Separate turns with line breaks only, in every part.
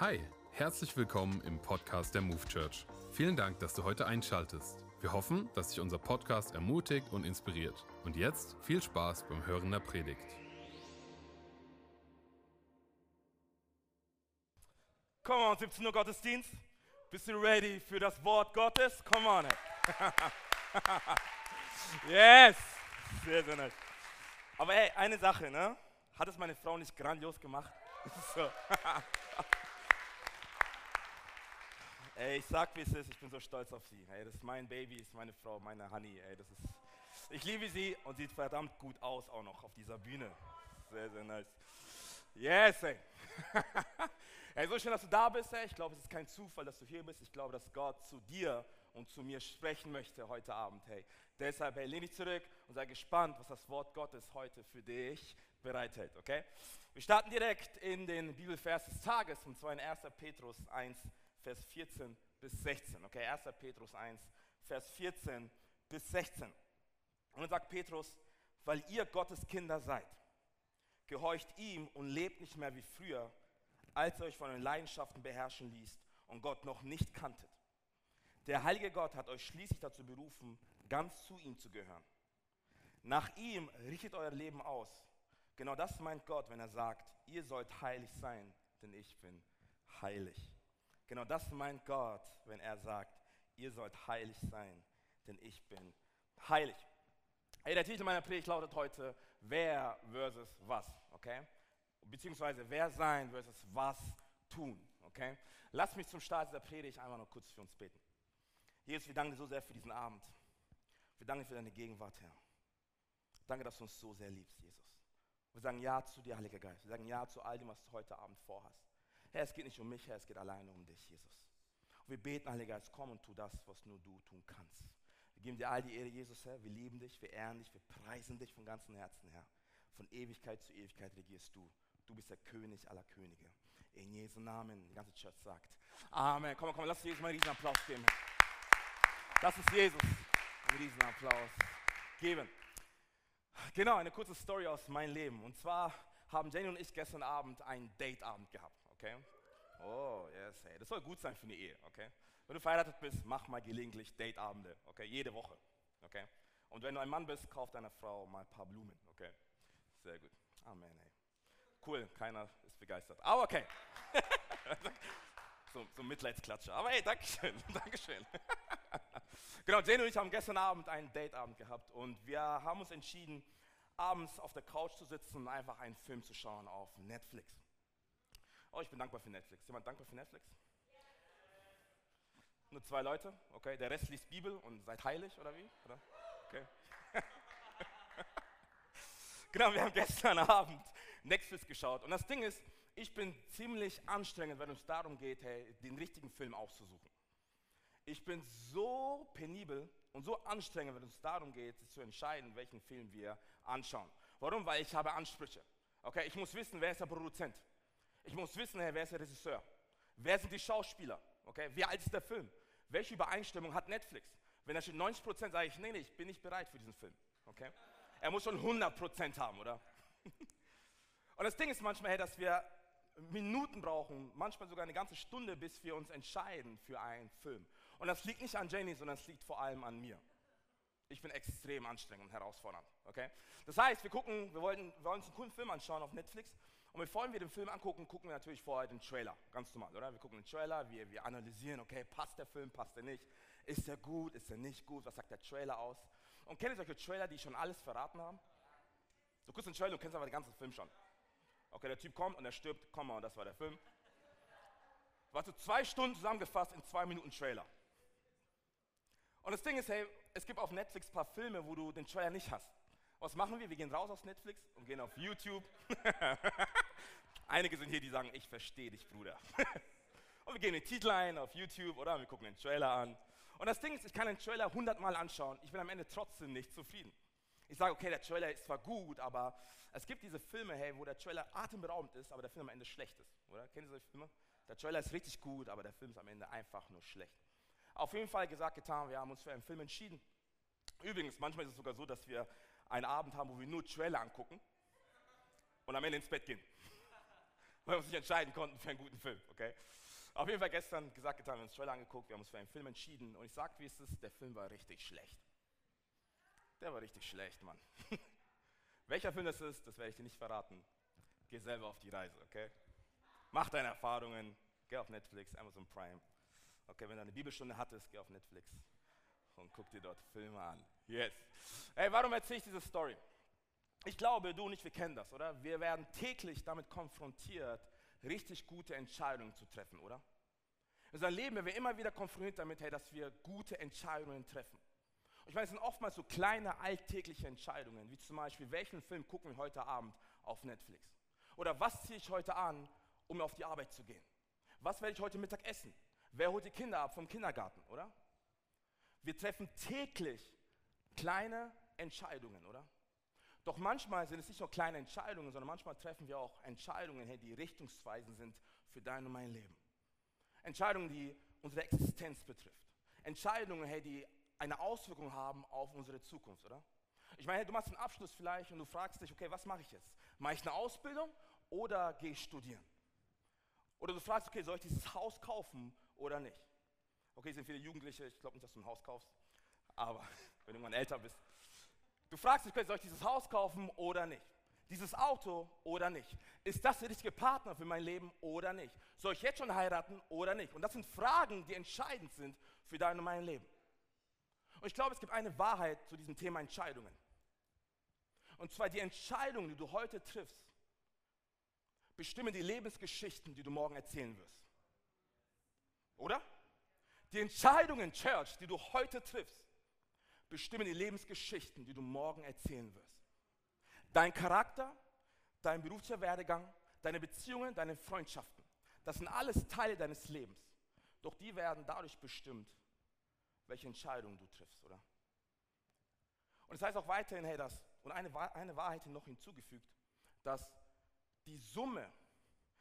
Hi, herzlich willkommen im Podcast der Move Church. Vielen Dank, dass du heute einschaltest. Wir hoffen, dass dich unser Podcast ermutigt und inspiriert. Und jetzt viel Spaß beim Hören der Predigt.
Come on, 17 Uhr Gottesdienst. Bist du ready für das Wort Gottes? Come on. yes. Sehr, sehr nice. Aber ey, eine Sache, ne? Hat es meine Frau nicht grandios gemacht? so. ey, ich sag, wie es ist. Ich bin so stolz auf sie. Ey, das ist mein Baby, ist meine Frau, meine Honey. Ey, das ist, ich liebe sie und sieht verdammt gut aus auch noch auf dieser Bühne. Sehr, sehr nice. Yes, ey. Hey, so schön, dass du da bist. Hey. Ich glaube, es ist kein Zufall, dass du hier bist. Ich glaube, dass Gott zu dir und zu mir sprechen möchte heute Abend. Hey. Deshalb hey, lehn dich zurück und sei gespannt, was das Wort Gottes heute für dich bereithält. Okay? Wir starten direkt in den Bibelvers des Tages, und zwar in 1. Petrus 1, Vers 14 bis 16. Okay, 1. Petrus 1, Vers 14 bis 16. Und dann sagt Petrus, weil ihr Gottes Kinder seid, gehorcht ihm und lebt nicht mehr wie früher, als ihr euch von den Leidenschaften beherrschen ließt und Gott noch nicht kanntet. Der heilige Gott hat euch schließlich dazu berufen, ganz zu ihm zu gehören. Nach ihm richtet euer Leben aus. Genau das meint Gott, wenn er sagt, ihr sollt heilig sein, denn ich bin heilig. Genau das meint Gott, wenn er sagt, ihr sollt heilig sein, denn ich bin heilig. Hey, der Titel meiner Predigt lautet heute, wer versus was, okay? beziehungsweise wer sein versus was tun. Okay? Lass mich zum Start dieser Predigt einmal noch kurz für uns beten. Jesus, wir danken dir so sehr für diesen Abend. Wir danken dir für deine Gegenwart, Herr. Danke, dass du uns so sehr liebst, Jesus. Wir sagen Ja zu dir, Heiliger Geist. Wir sagen Ja zu all dem, was du heute Abend vorhast. Herr, es geht nicht um mich, Herr, es geht alleine um dich, Jesus. Und wir beten, Heiliger Geist, komm und tu das, was nur du tun kannst. Wir geben dir all die Ehre, Jesus, Herr. Wir lieben dich, wir ehren dich, wir preisen dich von ganzem Herzen, Herr. Von Ewigkeit zu Ewigkeit regierst du. Du bist der König aller Könige. In Jesu Namen, die ganze Church sagt. Amen. Komm, komm, lass Jesus mal einen riesen Applaus geben. Lass uns Jesus einen riesen Applaus geben. Genau, eine kurze Story aus meinem Leben. Und zwar haben Jenny und ich gestern Abend einen Dateabend gehabt, okay? Oh, yes, hey. Das soll gut sein für eine Ehe, okay? Wenn du verheiratet bist, mach mal gelegentlich Dateabende, okay? Jede Woche, okay? Und wenn du ein Mann bist, kauf deiner Frau mal ein paar Blumen, okay? Sehr gut. Amen, hey. Cool, keiner ist begeistert. Aber okay. so, so Mitleidsklatscher. Aber hey, Dankeschön, Dankeschön. genau, Jane und ich haben gestern Abend einen Dateabend gehabt und wir haben uns entschieden, abends auf der Couch zu sitzen und einfach einen Film zu schauen auf Netflix. Oh, ich bin dankbar für Netflix. Jemand dankbar für Netflix? Nur zwei Leute, okay. Der Rest liest Bibel und seid heilig, oder wie? Oder? Okay. genau, wir haben gestern Abend Netflix geschaut. Und das Ding ist, ich bin ziemlich anstrengend, wenn es darum geht, hey, den richtigen Film auszusuchen. Ich bin so penibel und so anstrengend, wenn es darum geht, zu entscheiden, welchen Film wir anschauen. Warum? Weil ich habe Ansprüche. Okay, ich muss wissen, wer ist der Produzent. Ich muss wissen, hey, wer ist der Regisseur. Wer sind die Schauspieler? Okay, wie alt ist der Film? Welche Übereinstimmung hat Netflix? Wenn da steht 90 Prozent, sage ich, nee, nee, ich bin nicht bereit für diesen Film. Okay? Er muss schon 100 Prozent haben, oder? Und das Ding ist manchmal, hey, dass wir Minuten brauchen, manchmal sogar eine ganze Stunde, bis wir uns entscheiden für einen Film. Und das liegt nicht an Jenny, sondern es liegt vor allem an mir. Ich bin extrem anstrengend und herausfordernd. Okay? Das heißt, wir gucken, wir wollten, wir wollen uns einen coolen Film anschauen auf Netflix. Und bevor wir den Film angucken, gucken wir natürlich vorher den Trailer. Ganz normal, oder? Wir gucken den Trailer, wir, wir analysieren, okay, passt der Film, passt er nicht? Ist er gut, ist er nicht gut? Was sagt der Trailer aus? Und kennt ihr solche Trailer, die schon alles verraten haben? Du guckst den Trailer und kennst aber den ganzen Film schon. Okay, der Typ kommt und er stirbt, komm mal, das war der Film. War so zwei Stunden zusammengefasst in zwei Minuten Trailer. Und das Ding ist, hey, es gibt auf Netflix ein paar Filme, wo du den Trailer nicht hast. Was machen wir? Wir gehen raus aus Netflix und gehen auf YouTube. Einige sind hier, die sagen, ich verstehe dich, Bruder. und wir gehen den Titel ein auf YouTube oder wir gucken den Trailer an. Und das Ding ist, ich kann den Trailer hundertmal anschauen, ich bin am Ende trotzdem nicht zufrieden. Ich sage, okay, der Trailer ist zwar gut, aber es gibt diese Filme, hey, wo der Trailer atemberaubend ist, aber der Film am Ende schlecht ist. Oder? Kennt ihr solche Filme? Der Trailer ist richtig gut, aber der Film ist am Ende einfach nur schlecht. Auf jeden Fall gesagt, getan, wir haben uns für einen Film entschieden. Übrigens, manchmal ist es sogar so, dass wir einen Abend haben, wo wir nur Trailer angucken und am Ende ins Bett gehen. weil wir uns nicht entscheiden konnten für einen guten Film, okay? Auf jeden Fall gestern gesagt, getan, wir haben uns Trailer angeguckt, wir haben uns für einen Film entschieden und ich sag, wie es ist, der Film war richtig schlecht. Der war richtig schlecht, Mann. Welcher Film das ist, das werde ich dir nicht verraten. Geh selber auf die Reise, okay? Mach deine Erfahrungen, geh auf Netflix, Amazon Prime. Okay, wenn du eine Bibelstunde hattest, geh auf Netflix und guck dir dort Filme an. Yes. Hey, warum erzähle ich diese Story? Ich glaube, du und ich, wir kennen das, oder? Wir werden täglich damit konfrontiert, richtig gute Entscheidungen zu treffen, oder? In unserem Leben werden wir immer wieder konfrontiert damit, hey, dass wir gute Entscheidungen treffen. Und ich meine, es sind oftmals so kleine alltägliche Entscheidungen, wie zum Beispiel, welchen Film gucken wir heute Abend auf Netflix? Oder was ziehe ich heute an, um auf die Arbeit zu gehen? Was werde ich heute Mittag essen? Wer holt die Kinder ab vom Kindergarten, oder? Wir treffen täglich kleine Entscheidungen, oder? Doch manchmal sind es nicht nur kleine Entscheidungen, sondern manchmal treffen wir auch Entscheidungen, die richtungsweisend sind für dein und mein Leben. Entscheidungen, die unsere Existenz betrifft. Entscheidungen, die eine Auswirkung haben auf unsere Zukunft, oder? Ich meine, du machst einen Abschluss vielleicht und du fragst dich, okay, was mache ich jetzt? Mache ich eine Ausbildung oder gehe ich studieren? Oder du fragst, okay, soll ich dieses Haus kaufen oder nicht? Okay, sind viele Jugendliche, ich glaube nicht, dass du ein Haus kaufst, aber wenn du irgendwann älter bist, Du fragst dich, soll ich dieses Haus kaufen oder nicht? Dieses Auto oder nicht? Ist das der richtige Partner für mein Leben oder nicht? Soll ich jetzt schon heiraten oder nicht? Und das sind Fragen, die entscheidend sind für dein und mein Leben. Und ich glaube, es gibt eine Wahrheit zu diesem Thema Entscheidungen. Und zwar die Entscheidungen, die du heute triffst, bestimmen die Lebensgeschichten, die du morgen erzählen wirst. Oder? Die Entscheidungen, Church, die du heute triffst, bestimmen die Lebensgeschichten, die du morgen erzählen wirst. Dein Charakter, dein beruflicher Werdegang, deine Beziehungen, deine Freundschaften, das sind alles Teile deines Lebens. Doch die werden dadurch bestimmt, welche Entscheidungen du triffst, oder? Und es das heißt auch weiterhin, hey, das, und eine, eine Wahrheit noch hinzugefügt, dass die Summe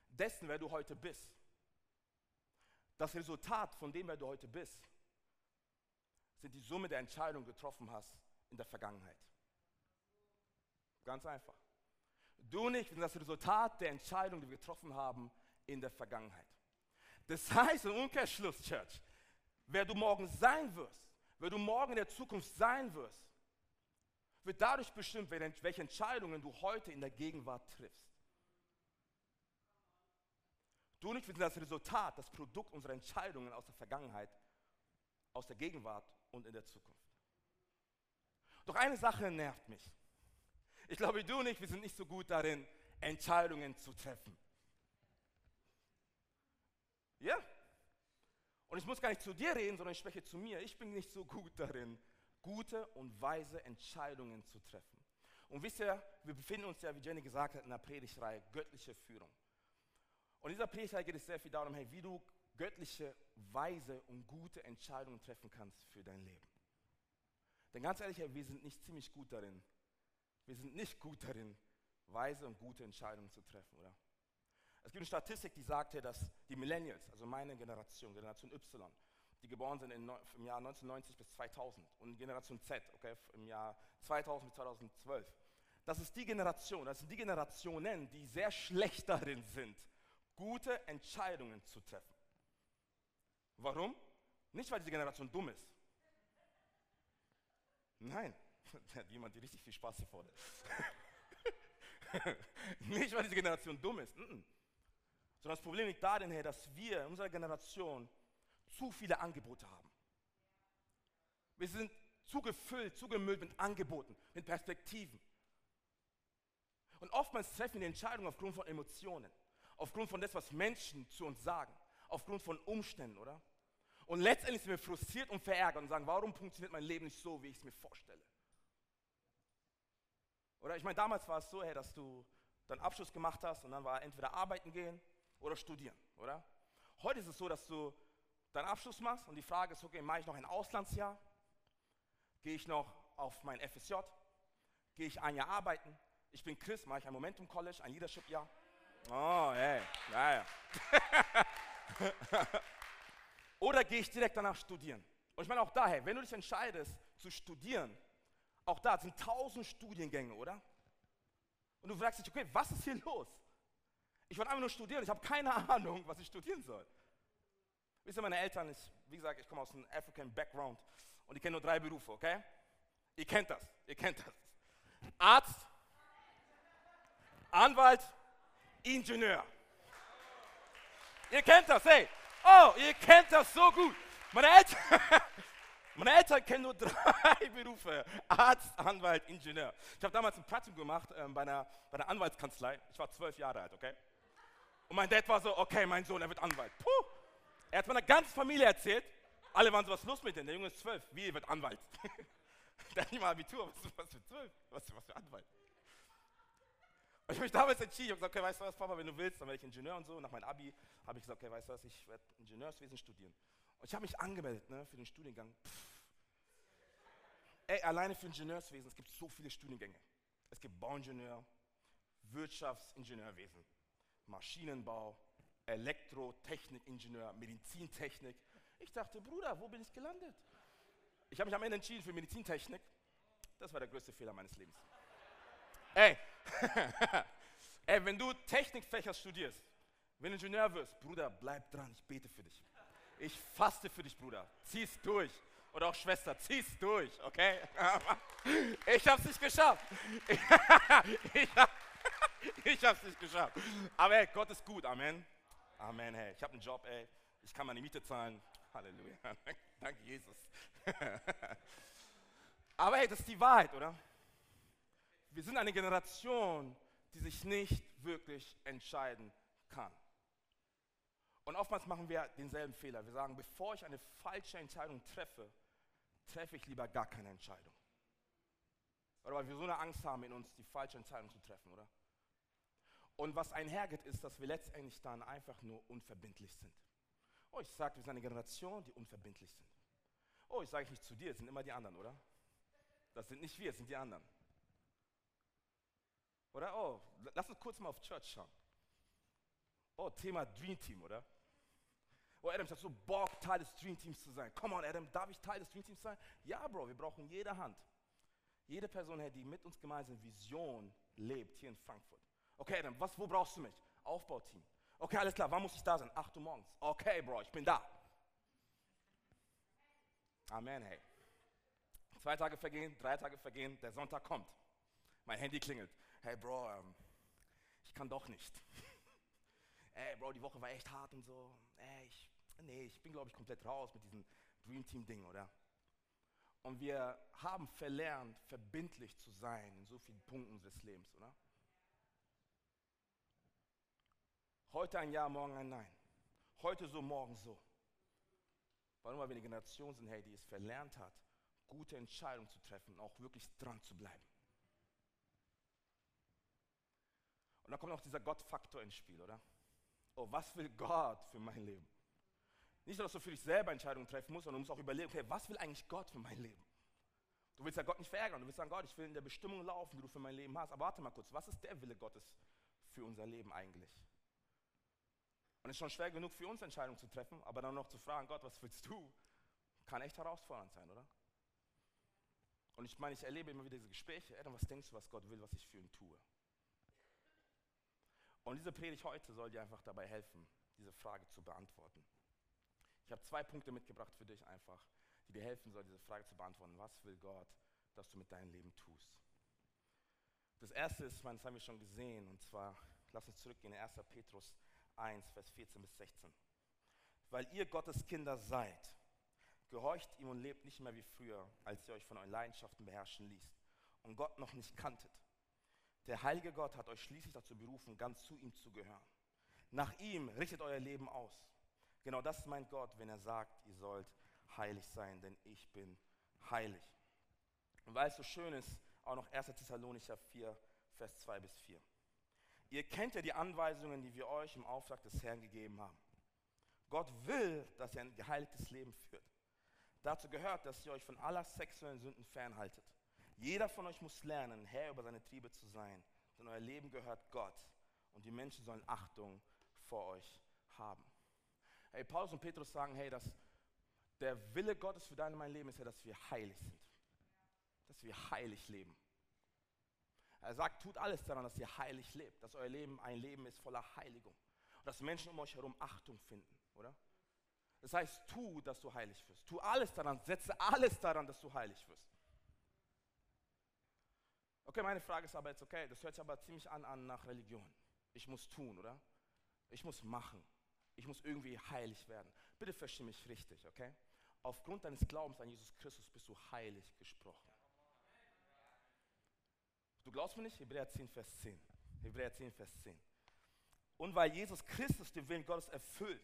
dessen, wer du heute bist, das Resultat von dem, wer du heute bist, sind die Summe der Entscheidungen getroffen hast in der Vergangenheit. Ganz einfach. Du nicht sind das Resultat der Entscheidungen, die wir getroffen haben in der Vergangenheit. Das heißt im Umkehrschluss, Church, wer du morgen sein wirst, wer du morgen in der Zukunft sein wirst, wird dadurch bestimmt, welche Entscheidungen du heute in der Gegenwart triffst. Du nicht, wir sind das Resultat, das Produkt unserer Entscheidungen aus der Vergangenheit, aus der Gegenwart und in der Zukunft. Doch eine Sache nervt mich. Ich glaube, du und ich, wir sind nicht so gut darin, Entscheidungen zu treffen. Ja? Und ich muss gar nicht zu dir reden, sondern ich spreche zu mir. Ich bin nicht so gut darin, gute und weise Entscheidungen zu treffen. Und wisst ihr, wir befinden uns ja, wie Jenny gesagt hat, in der Predigtreihe göttliche Führung. Und in dieser Predigtreihe geht es sehr viel darum, hey, wie du göttliche, weise und gute Entscheidungen treffen kannst für dein Leben. Denn ganz ehrlich, wir sind nicht ziemlich gut darin. Wir sind nicht gut darin, weise und gute Entscheidungen zu treffen, oder? Es gibt eine Statistik, die sagt, dass die Millennials, also meine Generation, Generation Y, die geboren sind im Jahr 1990 bis 2000 und Generation Z, okay, im Jahr 2000 bis 2012, das ist die Generation, das sind die Generationen, die sehr schlecht darin sind, gute Entscheidungen zu treffen. Warum? Nicht, weil diese Generation dumm ist. Nein, jemand, der richtig viel Spaß hier vorne. Nicht, weil diese Generation dumm ist. Sondern das Problem liegt darin, hey, dass wir in unserer Generation zu viele Angebote haben. Wir sind zu gefüllt, zu gemüllt mit Angeboten, mit Perspektiven. Und oftmals treffen wir die Entscheidung aufgrund von Emotionen, aufgrund von dem, was Menschen zu uns sagen aufgrund von Umständen, oder? Und letztendlich sind wir frustriert und verärgert und sagen, warum funktioniert mein Leben nicht so, wie ich es mir vorstelle? Oder ich meine, damals war es so, hey, dass du deinen Abschluss gemacht hast und dann war entweder arbeiten gehen oder studieren, oder? Heute ist es so, dass du deinen Abschluss machst und die Frage ist, okay, mache ich noch ein Auslandsjahr? Gehe ich noch auf mein FSJ? Gehe ich ein Jahr arbeiten? Ich bin Chris, mache ich ein Momentum College, ein Leadership-Jahr? Oh, hey, ja, ja. Oder gehe ich direkt danach studieren? Und ich meine auch daher, wenn du dich entscheidest zu studieren, auch da sind tausend Studiengänge, oder? Und du fragst dich, okay, was ist hier los? Ich wollte einfach nur studieren. Ich habe keine Ahnung, was ich studieren soll. Wisst ihr, meine Eltern, ich, wie gesagt, ich komme aus einem African Background und ich kenne nur drei Berufe, okay? Ihr kennt das, ihr kennt das. Arzt, Anwalt, Ingenieur. Ihr kennt das, hey. Oh, ihr kennt das so gut. Meine Eltern, meine Eltern kennen nur drei Berufe. Arzt, Anwalt, Ingenieur. Ich habe damals ein Praktikum gemacht ähm, bei, einer, bei einer Anwaltskanzlei. Ich war zwölf Jahre alt, okay? Und mein Dad war so, okay, mein Sohn, er wird Anwalt. Puh. Er hat meiner ganzen Familie erzählt. Alle waren so, was ist los mit dem? Der Junge ist zwölf. Wie, er wird Anwalt? der hat nicht mal Abitur. Was, was für zwölf? Was, was für Anwalt? Und ich habe mich damals entschieden, ich habe gesagt, okay, weißt du was, Papa, wenn du willst, dann werde ich Ingenieur und so. Und nach meinem Abi habe ich gesagt, okay, weißt du was, ich werde Ingenieurswesen studieren. Und ich habe mich angemeldet ne, für den Studiengang. Pff. Ey, alleine für Ingenieurswesen, es gibt so viele Studiengänge. Es gibt Bauingenieur, Wirtschaftsingenieurwesen, Maschinenbau, Elektrotechnikingenieur, Medizintechnik. Ich dachte, Bruder, wo bin ich gelandet? Ich habe mich am Ende entschieden für Medizintechnik. Das war der größte Fehler meines Lebens. Ey, ey, wenn du Technikfächer studierst, wenn du Ingenieur wirst, Bruder, bleib dran, ich bete für dich. Ich faste für dich, Bruder. Zieh's durch. Oder auch Schwester, zieh's durch, okay? Ich hab's nicht geschafft. Ich, hab, ich hab's nicht geschafft. Aber ey, Gott ist gut, Amen. Amen, hey. Ich habe einen Job, ey. Ich kann meine Miete zahlen. Halleluja. Danke, Jesus. Aber hey, das ist die Wahrheit, oder? Wir sind eine Generation, die sich nicht wirklich entscheiden kann. Und oftmals machen wir denselben Fehler. Wir sagen, bevor ich eine falsche Entscheidung treffe, treffe ich lieber gar keine Entscheidung. Oder weil wir so eine Angst haben in uns, die falsche Entscheidung zu treffen, oder? Und was einhergeht, ist, dass wir letztendlich dann einfach nur unverbindlich sind. Oh, ich sage, wir sind eine Generation, die unverbindlich sind. Oh, ich sage nicht zu dir, es sind immer die anderen, oder? Das sind nicht wir, es sind die anderen. Oder? Oh, lass uns kurz mal auf Church schauen. Oh, Thema Dream Team, oder? Oh, Adam, ich habe so Bock, Teil des Dream Teams zu sein. Come on, Adam, darf ich Teil des Dream Teams sein? Ja, Bro, wir brauchen jede Hand. Jede Person, die mit uns gemeinsam Vision lebt, hier in Frankfurt. Okay, Adam, was, wo brauchst du mich? Aufbauteam. Okay, alles klar, wann muss ich da sein? 8 Uhr morgens. Okay, Bro, ich bin da. Amen, hey. Zwei Tage vergehen, drei Tage vergehen, der Sonntag kommt. Mein Handy klingelt hey Bro, ähm, ich kann doch nicht. ey Bro, die Woche war echt hart und so. Ey, ich, nee, ich bin glaube ich komplett raus mit diesem Dream Team Ding, oder? Und wir haben verlernt, verbindlich zu sein in so vielen Punkten des Lebens, oder? Heute ein Ja, morgen ein Nein. Heute so, morgen so. Warum? Weil wir eine Generation sind, hey, die es verlernt hat, gute Entscheidungen zu treffen auch wirklich dran zu bleiben. Und da kommt noch dieser Gott-Faktor ins Spiel, oder? Oh, was will Gott für mein Leben? Nicht nur, dass du für dich selber Entscheidungen treffen musst, sondern du musst auch überlegen, okay, was will eigentlich Gott für mein Leben? Du willst ja Gott nicht verärgern, du willst sagen, Gott, ich will in der Bestimmung laufen, die du für mein Leben hast. Aber warte mal kurz, was ist der Wille Gottes für unser Leben eigentlich? Und es ist schon schwer genug für uns Entscheidungen zu treffen, aber dann noch zu fragen, Gott, was willst du? Kann echt herausfordernd sein, oder? Und ich meine, ich erlebe immer wieder diese Gespräche, Adam, was denkst du, was Gott will, was ich für ihn tue? Und diese Predigt heute soll dir einfach dabei helfen, diese Frage zu beantworten. Ich habe zwei Punkte mitgebracht für dich einfach, die dir helfen sollen, diese Frage zu beantworten. Was will Gott, dass du mit deinem Leben tust? Das erste ist, das haben wir schon gesehen, und zwar, lass uns zurückgehen in 1. Petrus 1, Vers 14 bis 16. Weil ihr Gottes Kinder seid, gehorcht ihm und lebt nicht mehr wie früher, als ihr euch von euren Leidenschaften beherrschen ließt und Gott noch nicht kanntet. Der heilige Gott hat euch schließlich dazu berufen, ganz zu ihm zu gehören. Nach ihm richtet euer Leben aus. Genau das meint Gott, wenn er sagt, ihr sollt heilig sein, denn ich bin heilig. Und weil es so schön ist, auch noch 1. Thessalonicher 4, Vers 2 bis 4. Ihr kennt ja die Anweisungen, die wir euch im Auftrag des Herrn gegeben haben. Gott will, dass ihr ein geheiligtes Leben führt. Dazu gehört, dass ihr euch von aller sexuellen Sünden fernhaltet. Jeder von euch muss lernen, Herr über seine Triebe zu sein, denn euer Leben gehört Gott und die Menschen sollen Achtung vor euch haben. Hey, Paulus und Petrus sagen, hey, dass der Wille Gottes für dein und mein Leben ist ja, dass wir heilig sind. Dass wir heilig leben. Er sagt, tut alles daran, dass ihr heilig lebt, dass euer Leben ein Leben ist voller Heiligung. Und dass Menschen um euch herum Achtung finden, oder? Das heißt, tu, dass du heilig wirst. Tu alles daran, setze alles daran, dass du heilig wirst. Okay, meine Frage ist aber jetzt, okay, das hört sich aber ziemlich an, an nach Religion. Ich muss tun, oder? Ich muss machen. Ich muss irgendwie heilig werden. Bitte verstehe mich richtig, okay? Aufgrund deines Glaubens an Jesus Christus bist du heilig gesprochen. Du glaubst mir nicht? Hebräer 10, Vers 10. Hebräer 10, Vers 10. Und weil Jesus Christus den Willen Gottes erfüllt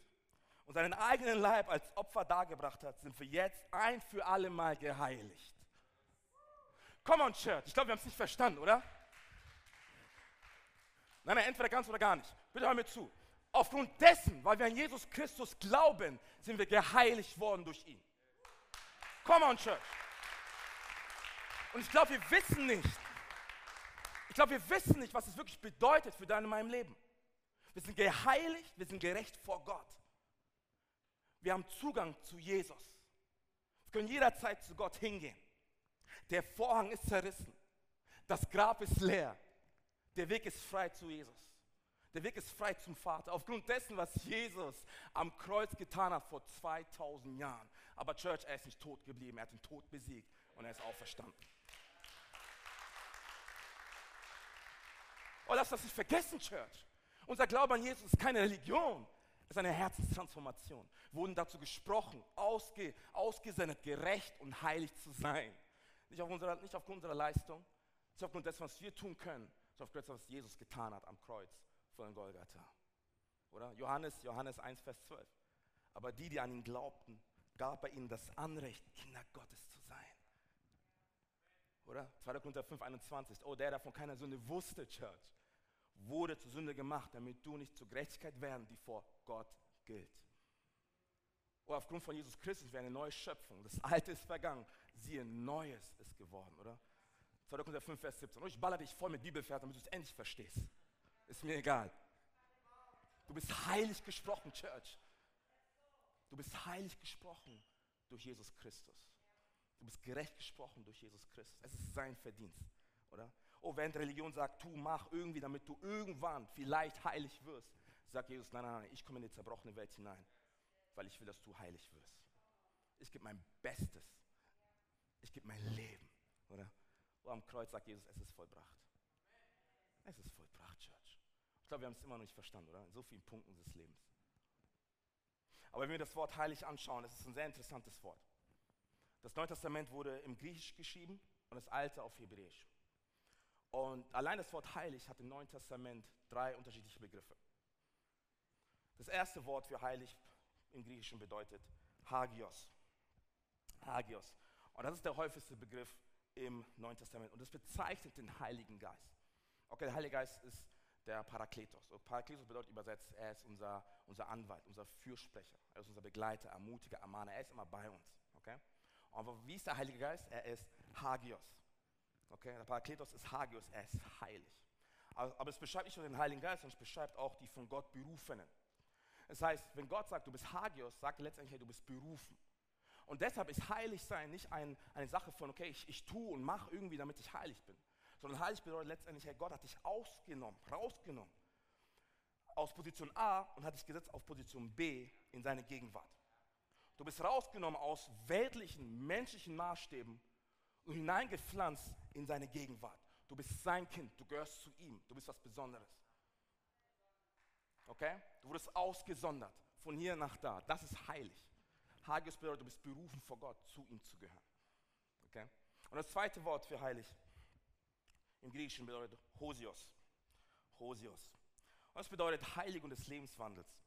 und seinen eigenen Leib als Opfer dargebracht hat, sind wir jetzt ein für alle Mal geheiligt. Come on, Church. Ich glaube, wir haben es nicht verstanden, oder? Nein, nein, entweder ganz oder gar nicht. Bitte hör mir zu. Aufgrund dessen, weil wir an Jesus Christus glauben, sind wir geheiligt worden durch ihn. Come on, Church. Und ich glaube, wir wissen nicht, ich glaube, wir wissen nicht, was es wirklich bedeutet für dein und mein Leben. Wir sind geheiligt, wir sind gerecht vor Gott. Wir haben Zugang zu Jesus. Wir können jederzeit zu Gott hingehen. Der Vorhang ist zerrissen. Das Grab ist leer. Der Weg ist frei zu Jesus. Der Weg ist frei zum Vater. Aufgrund dessen, was Jesus am Kreuz getan hat vor 2000 Jahren. Aber Church, er ist nicht tot geblieben. Er hat den Tod besiegt und er ist auferstanden. Oh, lass das nicht vergessen, Church. Unser Glaube an Jesus ist keine Religion, es ist eine Herzenstransformation. Wir wurden dazu gesprochen, ausge, ausgesendet, gerecht und heilig zu sein. Nicht, auf unserer, nicht aufgrund unserer Leistung, nicht aufgrund dessen, was wir tun können, sondern aufgrund dessen, was Jesus getan hat am Kreuz von Golgatha. Oder? Johannes, Johannes 1, Vers 12. Aber die, die an ihn glaubten, gab er ihnen das Anrecht, Kinder Gottes zu sein. Oder? 2. Korinther 5, 21. Oh, der, der von keiner Sünde wusste, Church, wurde zur Sünde gemacht, damit du nicht zur Gerechtigkeit werden, die vor Gott gilt. Oh, aufgrund von Jesus Christus wäre eine neue Schöpfung. Das Alte ist vergangen. Siehe, Neues ist geworden, oder? 2. Korinther 5, Vers 17. Und ich baller dich voll mit Bibelversen, damit du es endlich verstehst. Ist mir egal. Du bist heilig gesprochen, Church. Du bist heilig gesprochen durch Jesus Christus. Du bist gerecht gesprochen durch Jesus Christus. Es ist sein Verdienst, oder? Oh, während Religion sagt, tu, mach irgendwie, damit du irgendwann vielleicht heilig wirst, sagt Jesus, nein, nein, nein, ich komme in die zerbrochene Welt hinein, weil ich will, dass du heilig wirst. Ich gebe mein Bestes. Ich gebe mein Leben, oder? Und am Kreuz sagt Jesus, es ist vollbracht. Es ist vollbracht, Church. Ich glaube, wir haben es immer noch nicht verstanden, oder? In so vielen Punkten des Lebens. Aber wenn wir das Wort heilig anschauen, das ist ein sehr interessantes Wort. Das Neue Testament wurde im Griechisch geschrieben und das Alte auf Hebräisch. Und allein das Wort heilig hat im Neuen Testament drei unterschiedliche Begriffe. Das erste Wort für heilig im Griechischen bedeutet Hagios. Hagios. Und das ist der häufigste Begriff im Neuen Testament. Und das bezeichnet den Heiligen Geist. Okay, der Heilige Geist ist der Parakletos. Und Parakletos bedeutet übersetzt, er ist unser, unser Anwalt, unser Fürsprecher, er ist unser Begleiter, Ermutiger, Ermahner, er ist immer bei uns. Okay? Aber wie ist der Heilige Geist? Er ist Hagios. Okay? Der Parakletos ist Hagios, er ist heilig. Aber es beschreibt nicht nur den Heiligen Geist, sondern es beschreibt auch die von Gott Berufenen. Das heißt, wenn Gott sagt, du bist Hagios, sagt er letztendlich, du bist berufen. Und deshalb ist Heiligsein nicht ein, eine Sache von, okay, ich, ich tue und mache irgendwie, damit ich heilig bin. Sondern heilig bedeutet letztendlich, hey, Gott hat dich ausgenommen, rausgenommen aus Position A und hat dich gesetzt auf Position B in seine Gegenwart. Du bist rausgenommen aus weltlichen, menschlichen Maßstäben und hineingepflanzt in seine Gegenwart. Du bist sein Kind, du gehörst zu ihm, du bist was Besonderes. Okay? Du wurdest ausgesondert von hier nach da. Das ist heilig. Hagios bedeutet, du bist berufen vor Gott, zu ihm zu gehören. Okay? Und das zweite Wort für heilig im Griechischen bedeutet Hosios. Hosios. Und das bedeutet Heiligung des Lebenswandels.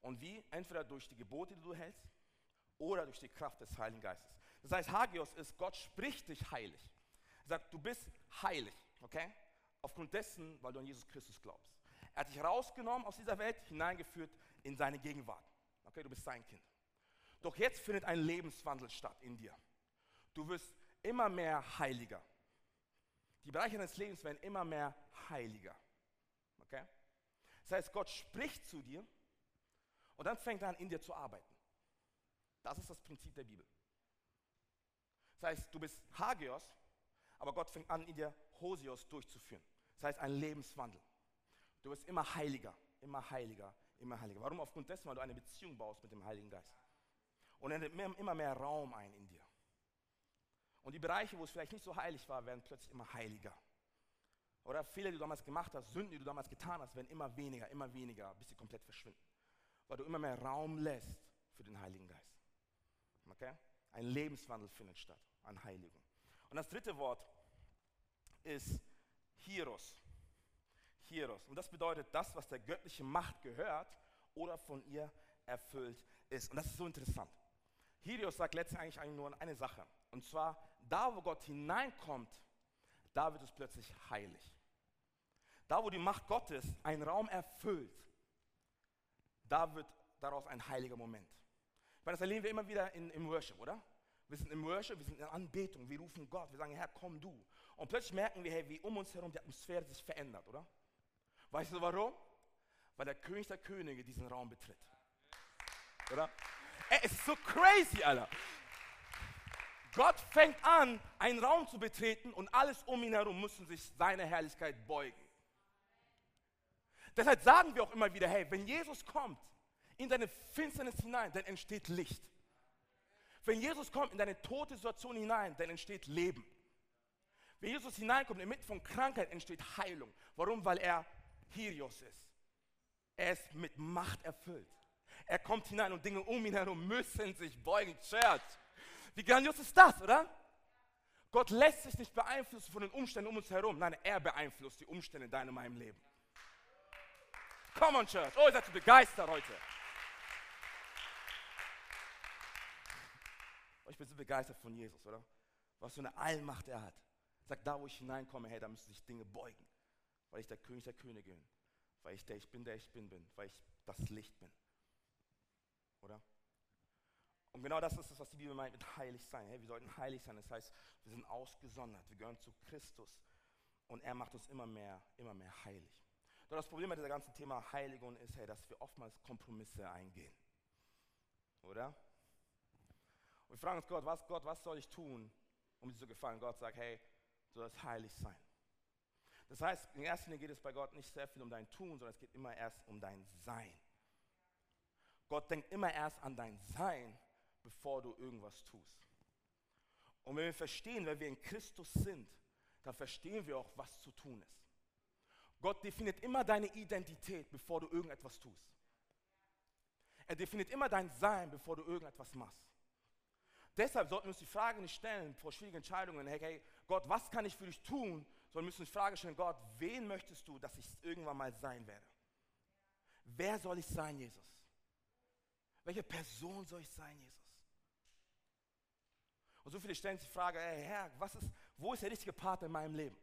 Und wie? Entweder durch die Gebote, die du hältst, oder durch die Kraft des Heiligen Geistes. Das heißt, Hagios ist, Gott spricht dich heilig. Er sagt, du bist heilig, okay? Aufgrund dessen, weil du an Jesus Christus glaubst. Er hat dich rausgenommen aus dieser Welt, hineingeführt in seine Gegenwart. Okay, du bist sein Kind. Doch jetzt findet ein Lebenswandel statt in dir. Du wirst immer mehr heiliger. Die Bereiche deines Lebens werden immer mehr heiliger. Okay? Das heißt, Gott spricht zu dir und dann fängt er an, in dir zu arbeiten. Das ist das Prinzip der Bibel. Das heißt, du bist Hagios, aber Gott fängt an, in dir Hosios durchzuführen. Das heißt, ein Lebenswandel. Du wirst immer heiliger, immer heiliger, immer heiliger. Warum? Aufgrund dessen, weil du eine Beziehung baust mit dem Heiligen Geist. Und er nimmt immer mehr Raum ein in dir. Und die Bereiche, wo es vielleicht nicht so heilig war, werden plötzlich immer heiliger. Oder Fehler, die du damals gemacht hast, Sünden, die du damals getan hast, werden immer weniger, immer weniger, bis sie komplett verschwinden. Weil du immer mehr Raum lässt für den Heiligen Geist. Okay? Ein Lebenswandel findet statt an Heiligung. Und das dritte Wort ist Hieros. Hieros. Und das bedeutet das, was der göttlichen Macht gehört oder von ihr erfüllt ist. Und das ist so interessant. Hieros sagt letztendlich eigentlich nur eine Sache. Und zwar, da wo Gott hineinkommt, da wird es plötzlich heilig. Da wo die Macht Gottes einen Raum erfüllt, da wird daraus ein heiliger Moment. Ich meine, das erleben wir immer wieder in, im Worship, oder? Wir sind im Worship, wir sind in Anbetung, wir rufen Gott, wir sagen, Herr, komm du. Und plötzlich merken wir, hey, wie um uns herum die Atmosphäre sich verändert, oder? Weißt du warum? Weil der König der Könige diesen Raum betritt. Oder? Es ist so crazy, Alter. Gott fängt an, einen Raum zu betreten und alles um ihn herum müssen sich seiner Herrlichkeit beugen. Deshalb sagen wir auch immer wieder, hey, wenn Jesus kommt in deine Finsternis hinein, dann entsteht Licht. Wenn Jesus kommt in deine tote Situation hinein, dann entsteht Leben. Wenn Jesus hineinkommt inmitten von Krankheit, entsteht Heilung. Warum? Weil er Hyrios ist. Er ist mit Macht erfüllt. Er kommt hinein und Dinge um ihn herum müssen sich beugen. Church. Wie grandios ist das, oder? Gott lässt sich nicht beeinflussen von den Umständen um uns herum. Nein, er beeinflusst die Umstände in deinem meinem Leben. Come on, Church. Oh, ihr seid so begeistert heute. Oh, ich bin so begeistert von Jesus, oder? Was für eine Allmacht er hat. Sagt, da wo ich hineinkomme, hey, da müssen sich Dinge beugen. Weil ich der König der Könige bin. Weil ich der ich bin, der ich bin, bin. Weil ich das Licht bin. Oder? Und genau das ist es, was die Bibel meint mit heilig sein. Hey, wir sollten heilig sein. Das heißt, wir sind ausgesondert. Wir gehören zu Christus. Und er macht uns immer mehr, immer mehr heilig. Doch das Problem mit diesem ganzen Thema Heiligung ist, hey, dass wir oftmals Kompromisse eingehen. Oder? Und wir fragen uns Gott, was, Gott, was soll ich tun, um dir zu gefallen? Gott sagt, hey, du sollst heilig sein. Das heißt, in erster Linie geht es bei Gott nicht sehr viel um dein Tun, sondern es geht immer erst um dein Sein. Gott denkt immer erst an dein Sein, bevor du irgendwas tust. Und wenn wir verstehen, wer wir in Christus sind, dann verstehen wir auch, was zu tun ist. Gott definiert immer deine Identität, bevor du irgendetwas tust. Er definiert immer dein Sein, bevor du irgendetwas machst. Deshalb sollten wir uns die Frage nicht stellen vor schwierigen Entscheidungen, hey, hey Gott, was kann ich für dich tun? Sondern müssen uns die Frage stellen, Gott, wen möchtest du, dass ich irgendwann mal sein werde? Wer soll ich sein, Jesus? Welche Person soll ich sein, Jesus? Und so viele stellen sich die Frage, hey, Herr, was ist, wo ist der richtige Partner in meinem Leben?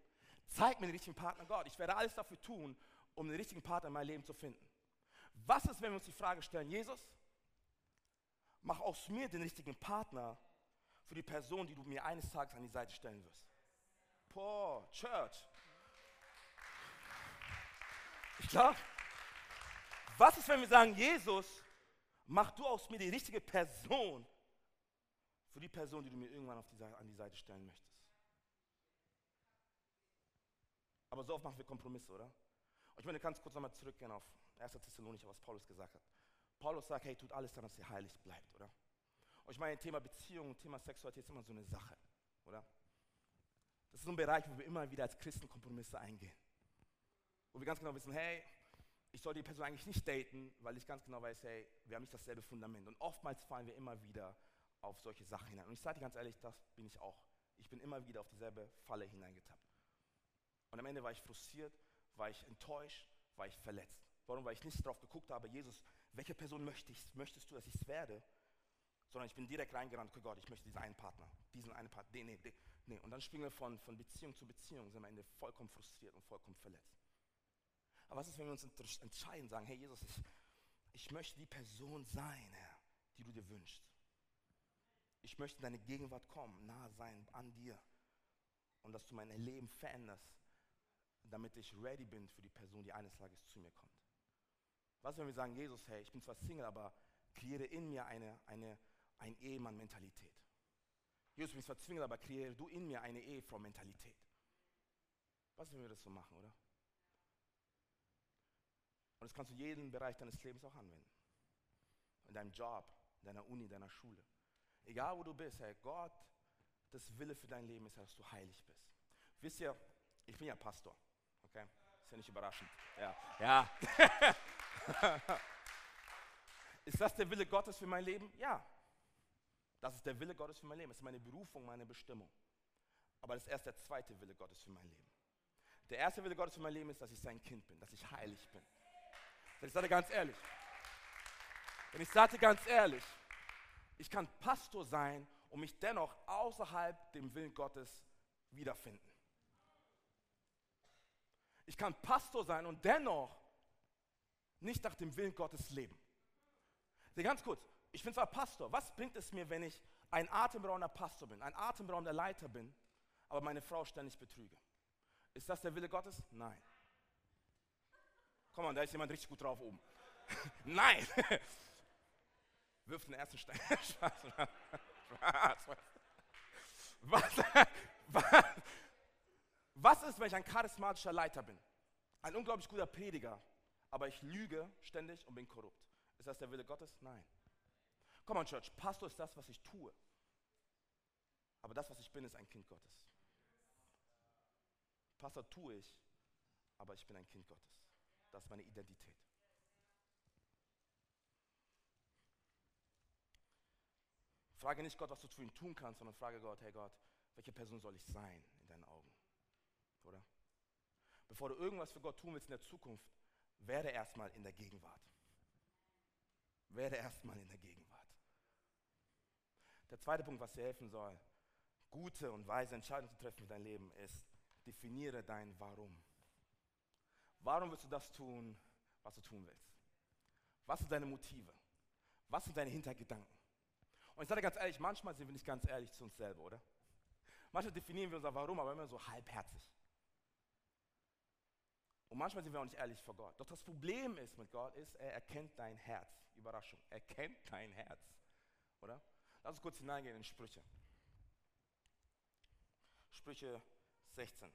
Zeig mir den richtigen Partner, Gott. Ich werde alles dafür tun, um den richtigen Partner in meinem Leben zu finden. Was ist, wenn wir uns die Frage stellen, Jesus, mach aus mir den richtigen Partner für die Person, die du mir eines Tages an die Seite stellen wirst? Boah, Church. Ich glaube, was ist, wenn wir sagen, Jesus, mach du aus mir die richtige Person für die Person, die du mir irgendwann die, an die Seite stellen möchtest? Aber so oft machen wir Kompromisse, oder? Und ich du kannst kurz nochmal zurückgehen auf 1. Thessalonicher, was Paulus gesagt hat. Paulus sagt, hey, tut alles daran, dass ihr heilig bleibt, oder? Und ich meine, Thema Beziehung, Thema Sexualität ist immer so eine Sache, oder? Das ist so ein Bereich, wo wir immer wieder als Christen Kompromisse eingehen. Wo wir ganz genau wissen, hey, ich soll die Person eigentlich nicht daten, weil ich ganz genau weiß, hey, wir haben nicht dasselbe Fundament. Und oftmals fallen wir immer wieder auf solche Sachen hinein. Und ich sage dir ganz ehrlich, das bin ich auch. Ich bin immer wieder auf dieselbe Falle hineingetappt. Und am Ende war ich frustriert, war ich enttäuscht, war ich verletzt. Warum? Weil ich nicht darauf geguckt habe, Jesus, welche Person möchte ich, möchtest du, dass ich es werde? Sondern ich bin direkt reingerannt, oh Gott, ich möchte diesen einen Partner, diesen einen Partner, nee, nee, nee. Und dann springen wir von, von Beziehung zu Beziehung, sind am Ende vollkommen frustriert und vollkommen verletzt. Aber was ist, wenn wir uns entscheiden, sagen, hey Jesus, ich, ich möchte die Person sein, Herr, die du dir wünschst. Ich möchte in deine Gegenwart kommen, nah sein an dir. Und dass du mein Leben veränderst, damit ich ready bin für die Person, die eines Tages zu mir kommt. Was, wenn wir sagen, Jesus, hey, ich bin zwar Single, aber kreiere in mir eine, eine, eine Ehemann-Mentalität. Jesus, ich bin zwar Single, aber kreiere du in mir eine Ehefrau-Mentalität. Was, wenn wir das so machen, oder? Und das kannst du jeden Bereich deines Lebens auch anwenden. In deinem Job, in deiner Uni, in deiner Schule. Egal wo du bist, Herr Gott, das Wille für dein Leben ist, dass du heilig bist. Wisst ihr, ich bin ja Pastor, okay? Ist ja nicht überraschend. Ja. ja. ist das der Wille Gottes für mein Leben? Ja. Das ist der Wille Gottes für mein Leben. Das ist meine Berufung, meine Bestimmung. Aber das ist erst der zweite Wille Gottes für mein Leben. Der erste Wille Gottes für mein Leben ist, dass ich sein Kind bin, dass ich heilig bin. Denn ich sage ganz ehrlich, wenn ich sage ganz ehrlich, ich kann Pastor sein und mich dennoch außerhalb dem Willen Gottes wiederfinden. Ich kann Pastor sein und dennoch nicht nach dem Willen Gottes leben. Sehr ganz kurz, ich bin zwar Pastor, was bringt es mir, wenn ich ein atemberaubender Pastor bin, ein atemberaubender Leiter bin, aber meine Frau ständig betrüge? Ist das der Wille Gottes? Nein. Komm mal, da ist jemand richtig gut drauf oben. Nein! Wirft den ersten Stein. Spaß. Was, was ist, wenn ich ein charismatischer Leiter bin? Ein unglaublich guter Prediger, aber ich lüge ständig und bin korrupt. Ist das der Wille Gottes? Nein. Komm on, Church, Pastor ist das, was ich tue. Aber das, was ich bin, ist ein Kind Gottes. Pastor tue ich, aber ich bin ein Kind Gottes. Das ist meine Identität. Frage nicht Gott, was du für ihn tun kannst, sondern frage Gott, hey Gott, welche Person soll ich sein in deinen Augen? Oder? Bevor du irgendwas für Gott tun willst in der Zukunft, werde erstmal in der Gegenwart. Werde erstmal in der Gegenwart. Der zweite Punkt, was dir helfen soll, gute und weise Entscheidungen zu treffen für dein Leben, ist, definiere dein Warum. Warum willst du das tun, was du tun willst? Was sind deine Motive? Was sind deine Hintergedanken? Und ich sage ganz ehrlich, manchmal sind wir nicht ganz ehrlich zu uns selber, oder? Manchmal definieren wir unser Warum, aber immer so halbherzig. Und manchmal sind wir auch nicht ehrlich vor Gott. Doch das Problem ist mit Gott ist, er erkennt dein Herz. Überraschung, er kennt dein Herz. Oder? Lass uns kurz hineingehen in Sprüche. Sprüche 16.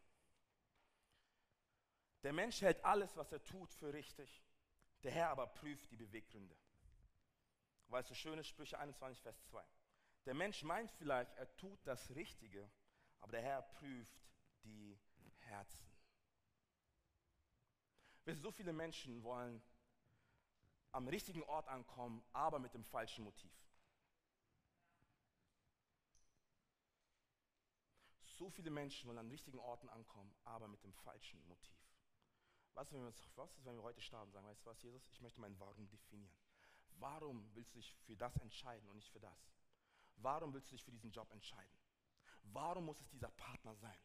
Der Mensch hält alles, was er tut, für richtig. Der Herr aber prüft die Beweggründe. Weil es so schön ist, Sprüche 21, Vers 2. Der Mensch meint vielleicht, er tut das Richtige, aber der Herr prüft die Herzen. Wisst so viele Menschen wollen am richtigen Ort ankommen, aber mit dem falschen Motiv. So viele Menschen wollen an richtigen Orten ankommen, aber mit dem falschen Motiv. Was, wenn wir uns, was ist, wenn wir heute starten und sagen, weißt du was, Jesus, ich möchte mein Warum definieren. Warum willst du dich für das entscheiden und nicht für das? Warum willst du dich für diesen Job entscheiden? Warum muss es dieser Partner sein?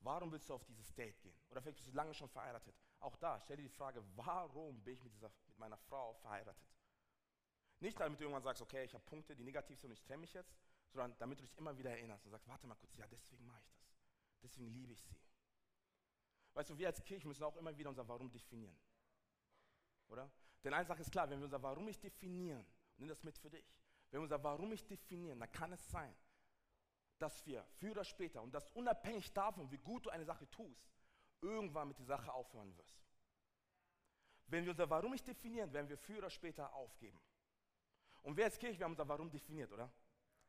Warum willst du auf dieses Date gehen? Oder vielleicht bist du lange schon verheiratet. Auch da, stell dir die Frage, warum bin ich mit, dieser, mit meiner Frau verheiratet? Nicht damit du irgendwann sagst, okay, ich habe Punkte, die negativ sind und ich trenne mich jetzt, sondern damit du dich immer wieder erinnerst und sagst, warte mal kurz, ja, deswegen mache ich das. Deswegen liebe ich sie. Weißt du, wir als Kirche müssen auch immer wieder unser Warum definieren. Oder? Denn eine Sache ist klar, wenn wir unser Warum nicht definieren, nimm das mit für dich, wenn wir unser Warum nicht definieren, dann kann es sein, dass wir früher oder später, und das unabhängig davon, wie gut du eine Sache tust, irgendwann mit der Sache aufhören wirst. Wenn wir unser Warum nicht definieren, werden wir früher oder später aufgeben. Und wir als Kirche, wir haben unser Warum definiert, oder?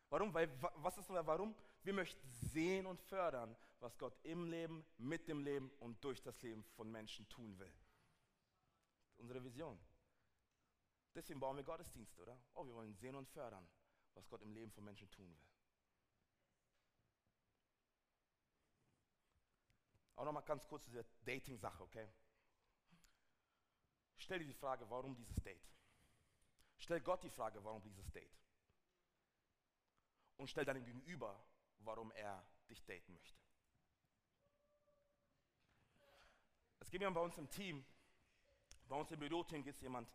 Warum? Weil, was ist unser Warum? Wir möchten sehen und fördern, was Gott im Leben, mit dem Leben und durch das Leben von Menschen tun will. Unsere Vision. Deswegen bauen wir Gottesdienste, oder? Oh, wir wollen sehen und fördern, was Gott im Leben von Menschen tun will. Auch nochmal ganz kurz zu dieser Dating-Sache, okay? Stell dir die Frage, warum dieses Date? Stell Gott die Frage, warum dieses Date? Und stell deinem Gegenüber, warum er dich daten möchte. Es gibt jemand bei uns im Team, bei uns im Büroteam gibt es jemand,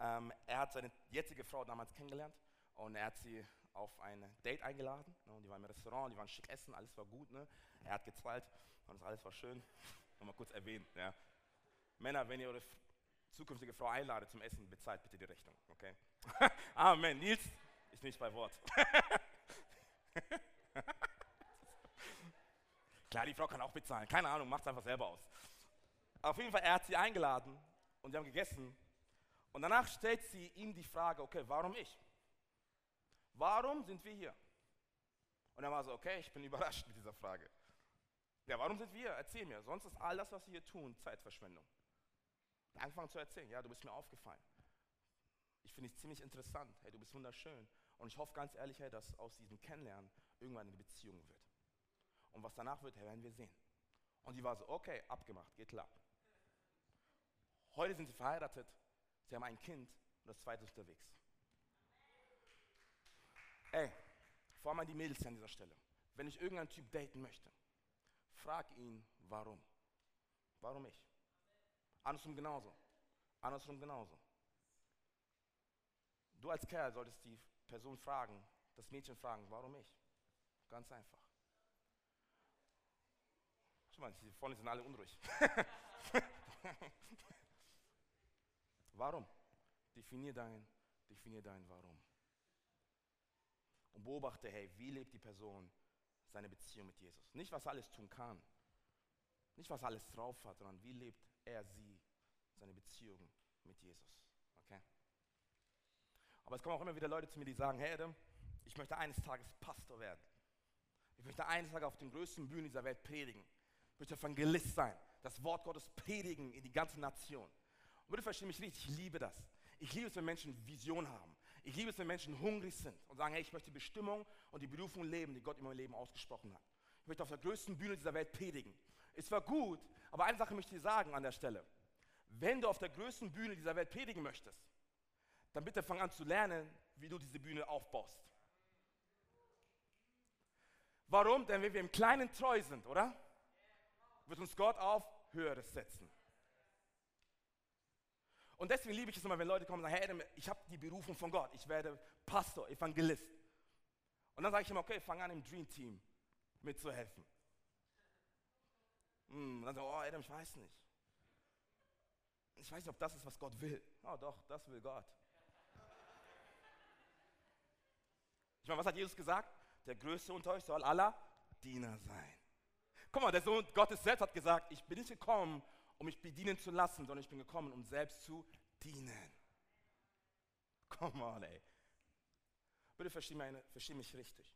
ähm, er hat seine jetzige Frau damals kennengelernt und er hat sie auf ein Date eingeladen. Ne, die waren im Restaurant, die waren schick essen, alles war gut. Ne? Er hat gezahlt und alles war schön. Nochmal kurz erwähnen. Ja. Männer, wenn ihr eure zukünftige Frau einladet zum Essen, bezahlt bitte die Rechnung. Okay? Amen. Nils ist nicht bei Wort. Klar, die Frau kann auch bezahlen. Keine Ahnung, macht es einfach selber aus. Auf jeden Fall, er hat sie eingeladen und sie haben gegessen. Und danach stellt sie ihm die Frage, okay, warum ich? Warum sind wir hier? Und er war so, okay, ich bin überrascht mit dieser Frage. Ja, warum sind wir? Erzähl mir. Sonst ist all das, was wir hier tun, Zeitverschwendung. Anfangen zu erzählen, ja, du bist mir aufgefallen. Ich finde dich ziemlich interessant. Hey, du bist wunderschön. Und ich hoffe ganz ehrlich, hey, dass aus diesem Kennenlernen irgendwann eine Beziehung wird. Und was danach wird, hey, werden wir sehen. Und die war so, okay, abgemacht, geht klar. Heute sind sie verheiratet, sie haben ein Kind und das zweite ist unterwegs. Ey, vor allem an die Mädels an dieser Stelle. Wenn ich irgendeinen Typ daten möchte, frag ihn, warum. Warum ich? Andersrum genauso. Andersrum genauso. Du als Kerl solltest die Person fragen, das Mädchen fragen, warum ich? Ganz einfach. Schau mal, die vorne sind alle unruhig. warum? Definier dein, definier dein Warum. Und beobachte, hey, wie lebt die Person seine Beziehung mit Jesus? Nicht, was alles tun kann. Nicht, was alles drauf hat, sondern wie lebt er, sie, seine Beziehung mit Jesus. Okay? Aber es kommen auch immer wieder Leute zu mir, die sagen, hey Adam, ich möchte eines Tages Pastor werden. Ich möchte eines Tages auf den größten Bühnen dieser Welt predigen. Ich möchte Evangelist sein, das Wort Gottes predigen in die ganze Nation. Und bitte verstehe mich richtig, ich liebe das. Ich liebe es, wenn Menschen Vision haben. Ich liebe es, wenn Menschen hungrig sind und sagen, hey, ich möchte die Bestimmung und die Berufung leben, die Gott in meinem Leben ausgesprochen hat. Ich möchte auf der größten Bühne dieser Welt predigen. Es war gut, aber eine Sache möchte ich dir sagen an der Stelle. Wenn du auf der größten Bühne dieser Welt predigen möchtest, dann bitte fang an zu lernen, wie du diese Bühne aufbaust. Warum? Denn wenn wir im Kleinen treu sind, oder? Wird uns Gott auf Höheres setzen. Und deswegen liebe ich es immer, wenn Leute kommen und sagen, hey Adam, ich habe die Berufung von Gott, ich werde Pastor, Evangelist. Und dann sage ich immer, okay, fang an im Dream Team mitzuhelfen. Hm, und dann so, oh Adam, ich weiß nicht. Ich weiß nicht, ob das ist, was Gott will. Oh doch, das will Gott. Ich meine, was hat Jesus gesagt? Der Größte unter euch soll aller Diener sein. Guck mal, der Sohn Gottes selbst hat gesagt, ich bin nicht gekommen, um mich bedienen zu lassen, sondern ich bin gekommen, um selbst zu dienen. Come on, ey. Bitte versteh, meine, versteh mich richtig.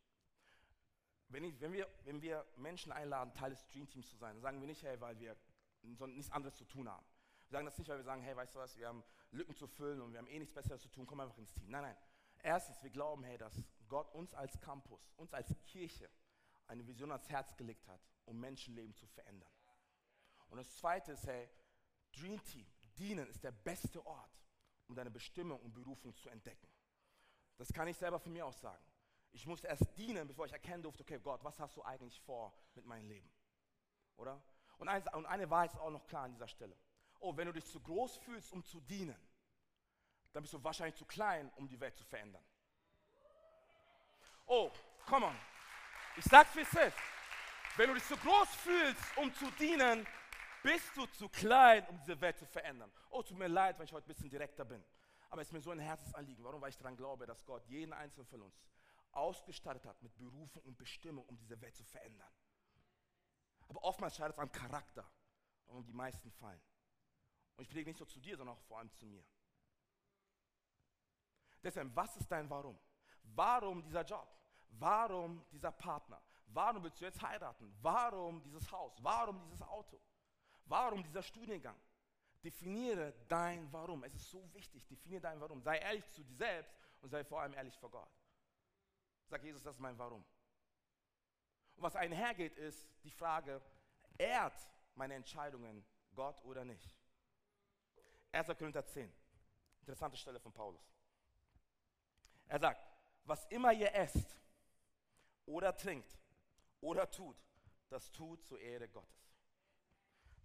Wenn, ich, wenn, wir, wenn wir Menschen einladen, Teil des Dream Teams zu sein, sagen wir nicht, hey, weil wir nichts anderes zu tun haben. Wir sagen das nicht, weil wir sagen, hey, weißt du was, wir haben Lücken zu füllen und wir haben eh nichts Besseres zu tun, komm einfach ins Team. Nein, nein. Erstens, wir glauben, hey, dass Gott uns als Campus, uns als Kirche eine Vision ans Herz gelegt hat, um Menschenleben zu verändern. Und das Zweite ist, hey, Dream Team, dienen ist der beste Ort, um deine Bestimmung und Berufung zu entdecken. Das kann ich selber von mir aus sagen. Ich musste erst dienen, bevor ich erkennen durfte, okay, Gott, was hast du eigentlich vor mit meinem Leben? Oder? Und, eins, und eine Wahrheit ist auch noch klar an dieser Stelle. Oh, wenn du dich zu groß fühlst, um zu dienen, dann bist du wahrscheinlich zu klein, um die Welt zu verändern. Oh, come on. Ich sag's wie es. Wenn du dich zu groß fühlst, um zu dienen, bist du zu klein, um diese Welt zu verändern. Oh, tut mir leid, wenn ich heute ein bisschen direkter bin. Aber es ist mir so ein Herzensanliegen. Warum? Weil ich daran glaube, dass Gott jeden einzelnen von uns ausgestattet hat mit Berufung und Bestimmung, um diese Welt zu verändern. Aber oftmals scheitert es am Charakter, warum die meisten fallen. Und ich predige nicht nur zu dir, sondern auch vor allem zu mir. Deshalb, was ist dein Warum? Warum dieser Job? Warum dieser Partner? Warum willst du jetzt heiraten? Warum dieses Haus? Warum dieses Auto? Warum dieser Studiengang? Definiere dein Warum. Es ist so wichtig. Definiere dein Warum. Sei ehrlich zu dir selbst und sei vor allem ehrlich vor Gott. Sag Jesus, das ist mein Warum. Und was einhergeht, ist die Frage, ehrt meine Entscheidungen Gott oder nicht? 1. Korinther 10. Interessante Stelle von Paulus. Er sagt, was immer ihr esst oder trinkt oder tut, das tut zur Ehre Gottes.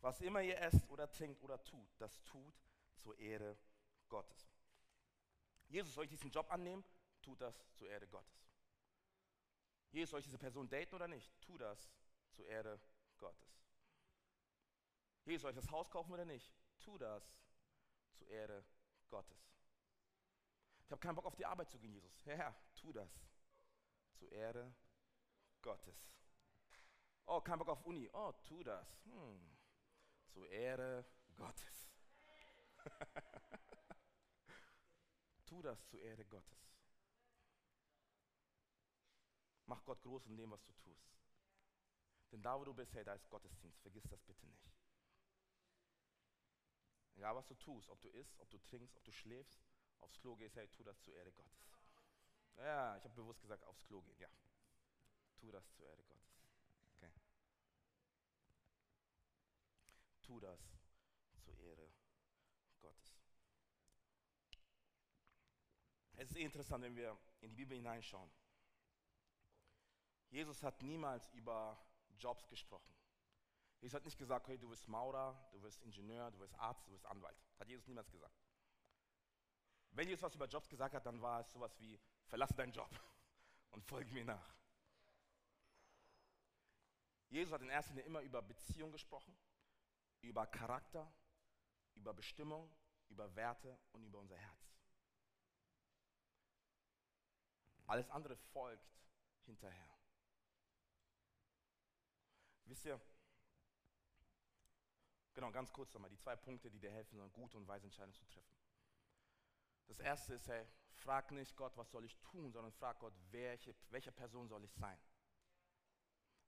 Was immer ihr esst oder trinkt oder tut, das tut zur Ehre Gottes. Jesus, soll ich diesen Job annehmen? Tut das zur Ehre Gottes. Jesus, soll ich diese Person daten oder nicht? Tu das zur Ehre Gottes. Jesus, soll ich das Haus kaufen oder nicht? Tu das zur Ehre Gottes. Ich habe keinen Bock auf die Arbeit zu gehen, Jesus. Herr, tu das zur Ehre Gottes. Oh, kein Bock auf Uni. Oh, tu das. Hm. Zur Ehre Gottes. tu das zur Ehre Gottes. Mach Gott groß in dem, was du tust. Denn da, wo du bist, hey, da ist Gottesdienst. Vergiss das bitte nicht. Egal, was du tust, ob du isst, ob du trinkst, ob du schläfst, aufs Klo gehst, hey, tu das zur Ehre Gottes. Ja, ich habe bewusst gesagt, aufs Klo gehen, ja. Tu das zur Ehre Gottes. Tu das zur Ehre Gottes. Es ist interessant, wenn wir in die Bibel hineinschauen. Jesus hat niemals über Jobs gesprochen. Jesus hat nicht gesagt, hey, du wirst Maurer, du wirst Ingenieur, du wirst Arzt, du wirst Anwalt. Hat Jesus niemals gesagt. Wenn Jesus was über Jobs gesagt hat, dann war es sowas wie, verlasse deinen Job und folge mir nach. Jesus hat in erster Linie immer über Beziehung gesprochen, über Charakter, über Bestimmung, über Werte und über unser Herz. Alles andere folgt hinterher. Wisst ihr, genau, ganz kurz nochmal, die zwei Punkte, die dir helfen, eine gute und weise Entscheidung zu treffen. Das erste ist, hey, frag nicht Gott, was soll ich tun, sondern frag Gott, welche, welche Person soll ich sein.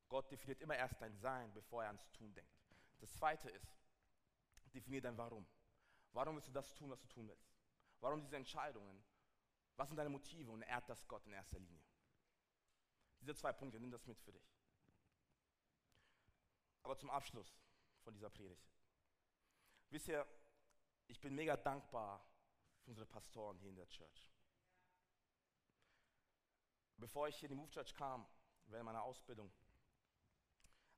Gott definiert immer erst dein Sein, bevor er ans Tun denkt. Das zweite ist, definier dein Warum. Warum willst du das tun, was du tun willst? Warum diese Entscheidungen? Was sind deine Motive? Und ehrt das Gott in erster Linie. Diese zwei Punkte, nimm das mit für dich. Aber zum Abschluss von dieser Predigt. Wisst ihr, ich bin mega dankbar für unsere Pastoren hier in der Church. Bevor ich hier in die Move Church kam, während meiner Ausbildung,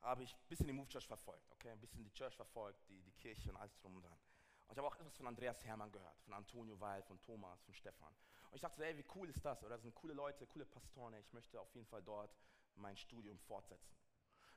habe ich ein bisschen die Move Church verfolgt, okay? Ein bisschen die Church verfolgt, die, die Kirche und alles drum und dran. Und ich habe auch etwas von Andreas Hermann gehört, von Antonio Weil, von Thomas, von Stefan. Und ich dachte, so, ey, wie cool ist das? Oder das sind coole Leute, coole Pastoren. Ich möchte auf jeden Fall dort mein Studium fortsetzen.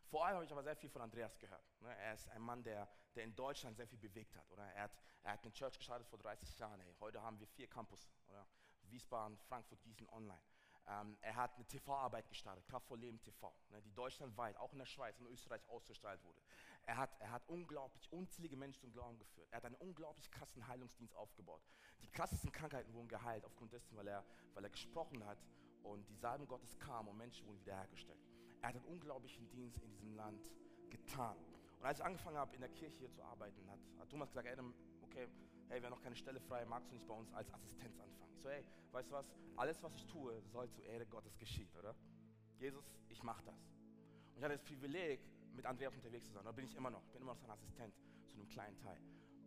Vor allem habe ich aber sehr viel von Andreas gehört. Ne? Er ist ein Mann, der, der in Deutschland sehr viel bewegt hat. Oder? Er, hat, er hat eine Church gestartet vor 30 Jahren. Hey. Heute haben wir vier Campus. Oder? Wiesbaden, Frankfurt, Gießen, online. Ähm, er hat eine TV-Arbeit gestartet, Kraftvoll Leben TV, ne, die deutschlandweit, auch in der Schweiz und Österreich ausgestrahlt wurde. Er hat, er hat unglaublich unzählige Menschen zum Glauben geführt. Er hat einen unglaublich krassen Heilungsdienst aufgebaut. Die krassesten Krankheiten wurden geheilt aufgrund dessen, weil er, weil er gesprochen hat und die Salben Gottes kam und Menschen wurden wiederhergestellt. Er hat einen unglaublichen Dienst in diesem Land getan. Und als ich angefangen habe, in der Kirche hier zu arbeiten, hat, hat Thomas gesagt, Adam, okay, hey, wir haben noch keine Stelle frei, magst du nicht bei uns als Assistenz anfangen? Ich so, hey, weißt du was, alles, was ich tue, soll zur Ehre Gottes geschehen, oder? Jesus, ich mache das. Und ich hatte das Privileg, mit Andreas unterwegs zu sein. Da bin ich immer noch. Ich bin immer noch sein Assistent zu einem kleinen Teil.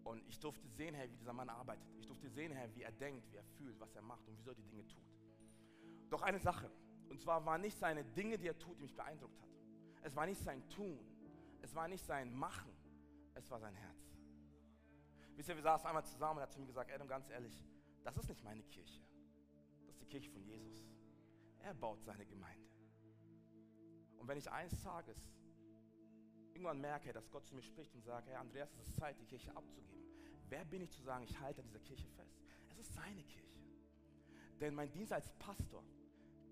Und ich durfte sehen, Herr, wie dieser Mann arbeitet. Ich durfte sehen, Herr, wie er denkt, wie er fühlt, was er macht und wieso er die Dinge tut. Doch eine Sache, und zwar waren nicht seine Dinge, die er tut, die mich beeindruckt hat. Es war nicht sein Tun, es war nicht sein Machen, es war sein Herz. Wisst ihr, wir saßen einmal zusammen und er hat zu mir gesagt, Adam, ganz ehrlich, das ist nicht meine Kirche. Das ist die Kirche von Jesus. Er baut seine Gemeinde. Und wenn ich eines Tages irgendwann merke, dass Gott zu mir spricht und sagt, Herr Andreas, es ist Zeit, die Kirche abzugeben. Wer bin ich zu sagen, ich halte an dieser Kirche fest? Es ist seine Kirche. Denn mein Dienst als Pastor,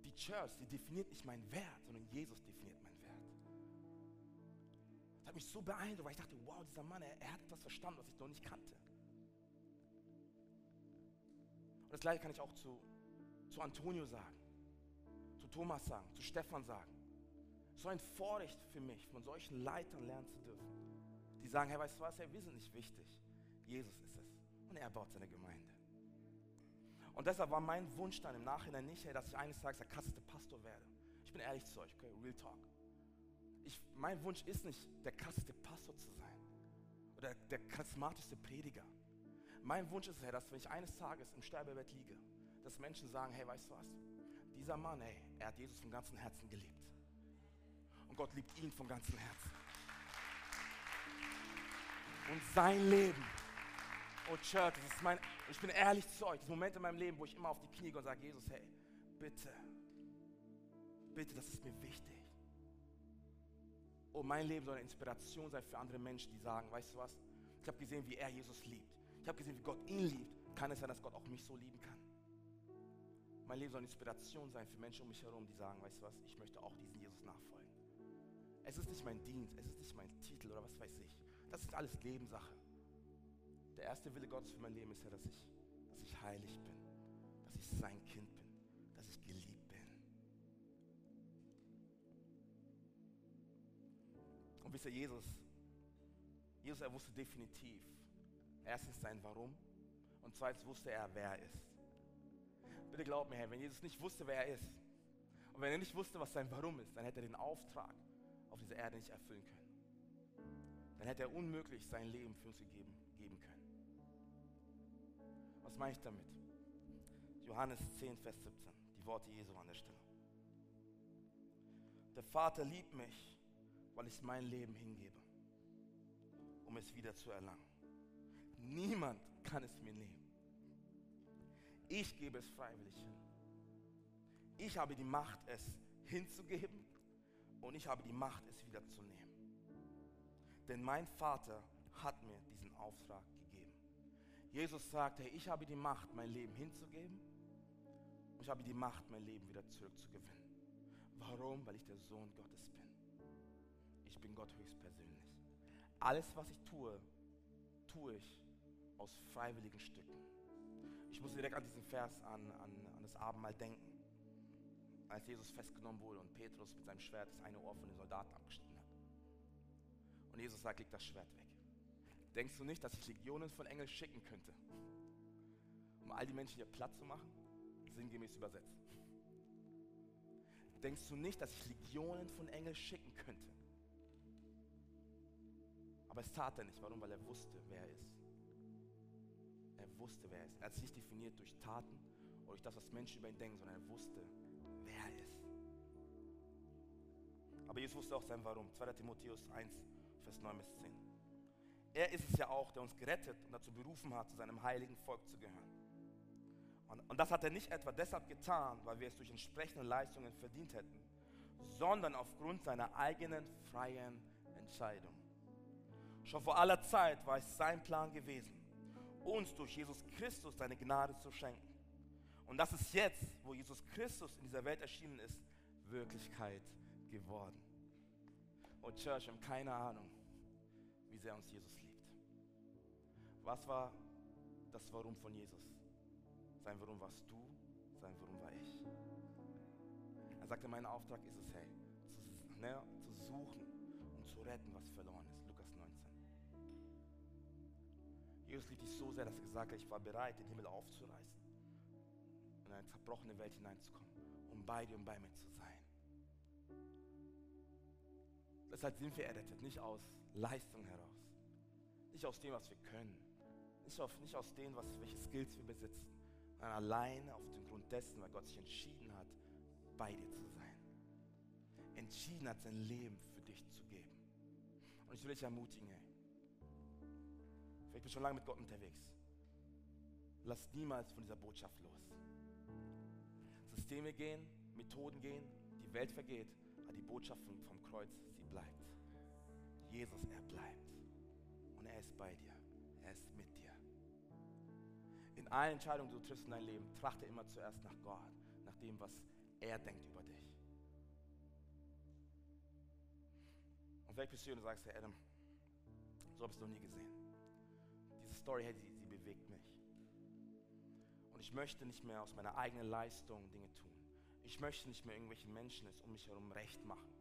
die Church, die definiert nicht meinen Wert, sondern Jesus definiert hat mich so beeindruckt, weil ich dachte, wow, dieser Mann, er, er hat etwas verstanden, was ich noch nicht kannte. Und das gleiche kann ich auch zu, zu Antonio sagen, zu Thomas sagen, zu Stefan sagen. So ein Vorrecht für mich, von solchen Leitern lernen zu dürfen. Die sagen, hey, weißt du was, hey, wir sind nicht wichtig. Jesus ist es. Und er baut seine Gemeinde. Und deshalb war mein Wunsch dann im Nachhinein nicht, hey, dass ich eines Tages der krasseste Pastor werde. Ich bin ehrlich zu euch, okay, real talk. Ich, mein Wunsch ist nicht, der krasseste Pastor zu sein oder der charismatischste Prediger. Mein Wunsch ist, hey, dass wenn ich eines Tages im Sterbebett liege, dass Menschen sagen, hey, weißt du was? Dieser Mann, hey, er hat Jesus vom ganzen Herzen geliebt. Und Gott liebt ihn vom ganzen Herzen. Und sein Leben. Oh Church, das ist mein, ich bin ehrlich zu euch, das Moment in meinem Leben, wo ich immer auf die Knie gehe und sage, Jesus, hey, bitte, bitte, das ist mir wichtig. Oh, mein Leben soll eine Inspiration sein für andere Menschen, die sagen, weißt du was, ich habe gesehen, wie er Jesus liebt. Ich habe gesehen, wie Gott ihn liebt. Kann es sein, dass Gott auch mich so lieben kann? Mein Leben soll eine Inspiration sein für Menschen um mich herum, die sagen, weißt du was, ich möchte auch diesen Jesus nachfolgen. Es ist nicht mein Dienst, es ist nicht mein Titel oder was weiß ich. Das ist alles Nebensache. Der erste Wille Gottes für mein Leben ist ja, dass ich, dass ich heilig bin, dass ich sein Kind ihr, Jesus, Jesus, er wusste definitiv, erstens sein Warum und zweitens wusste er, wer er ist. Bitte glaub mir, Herr, wenn Jesus nicht wusste, wer er ist und wenn er nicht wusste, was sein Warum ist, dann hätte er den Auftrag auf dieser Erde nicht erfüllen können. Dann hätte er unmöglich sein Leben für uns gegeben, geben können. Was meine ich damit? Johannes 10, Vers 17, die Worte Jesu an der Stelle. Der Vater liebt mich, weil ich mein Leben hingebe, um es wieder zu erlangen. Niemand kann es mir nehmen. Ich gebe es freiwillig hin. Ich habe die Macht, es hinzugeben und ich habe die Macht, es wieder zu nehmen. Denn mein Vater hat mir diesen Auftrag gegeben. Jesus sagt, hey, ich habe die Macht, mein Leben hinzugeben und ich habe die Macht, mein Leben wieder zurückzugewinnen. Warum? Weil ich der Sohn Gottes bin. Bin Gott höchstpersönlich. Alles, was ich tue, tue ich aus freiwilligen Stücken. Ich muss direkt an diesen Vers an, an, an das Abendmahl denken, als Jesus festgenommen wurde und Petrus mit seinem Schwert das eine Ohr von den Soldaten abgeschnitten hat. Und Jesus sagt, leg das Schwert weg. Denkst du nicht, dass ich Legionen von Engeln schicken könnte, um all die Menschen hier platt zu machen? Sinngemäß übersetzt. Denkst du nicht, dass ich Legionen von Engeln schicken könnte? Aber es tat er nicht. Warum? Weil er wusste, wer er ist. Er wusste, wer er ist. Er hat sich nicht definiert durch Taten oder durch das, was Menschen über ihn denken, sondern er wusste, wer er ist. Aber Jesus wusste auch sein Warum. 2. Timotheus 1, Vers 9 bis 10. Er ist es ja auch, der uns gerettet und dazu berufen hat, zu seinem heiligen Volk zu gehören. Und, und das hat er nicht etwa deshalb getan, weil wir es durch entsprechende Leistungen verdient hätten, sondern aufgrund seiner eigenen freien Entscheidung. Schon vor aller Zeit war es sein Plan gewesen, uns durch Jesus Christus seine Gnade zu schenken. Und das ist jetzt, wo Jesus Christus in dieser Welt erschienen ist, Wirklichkeit geworden. Und Church, wir haben keine Ahnung, wie sehr uns Jesus liebt. Was war das Warum von Jesus? Sein Warum warst du, sein Warum war ich. Er sagte, mein Auftrag ist es, hey, zu, ne, zu suchen und zu retten, was verloren ist. Jesus liebt dich so sehr, dass er gesagt hat, ich war bereit, den Himmel aufzureißen und in eine zerbrochene Welt hineinzukommen, um bei dir und bei mir zu sein. Deshalb sind wir errettet, nicht aus Leistung heraus, nicht aus dem, was wir können, nicht, auf, nicht aus dem, was, welche Skills wir besitzen, sondern alleine auf dem Grund dessen, weil Gott sich entschieden hat, bei dir zu sein. Entschieden hat, sein Leben für dich zu geben. Und ich will dich ermutigen, ey. Vielleicht bist du schon lange mit Gott unterwegs. Lass niemals von dieser Botschaft los. Systeme gehen, Methoden gehen, die Welt vergeht, aber die Botschaft vom, Kreuz, sie bleibt. Jesus, er bleibt. Und er ist bei dir. Er ist mit dir. In allen Entscheidungen, die du triffst in deinem Leben, trachte immer zuerst nach Gott, nach dem, was er denkt über dich. Und vielleicht bist du hier und sagst, Herr Adam, so habe ich es noch nie gesehen. Story, hey, sie, sie bewegt mich. Und ich möchte nicht mehr aus meiner eigenen Leistung Dinge tun. Ich möchte nicht mehr irgendwelchen Menschen es um mich herum recht machen.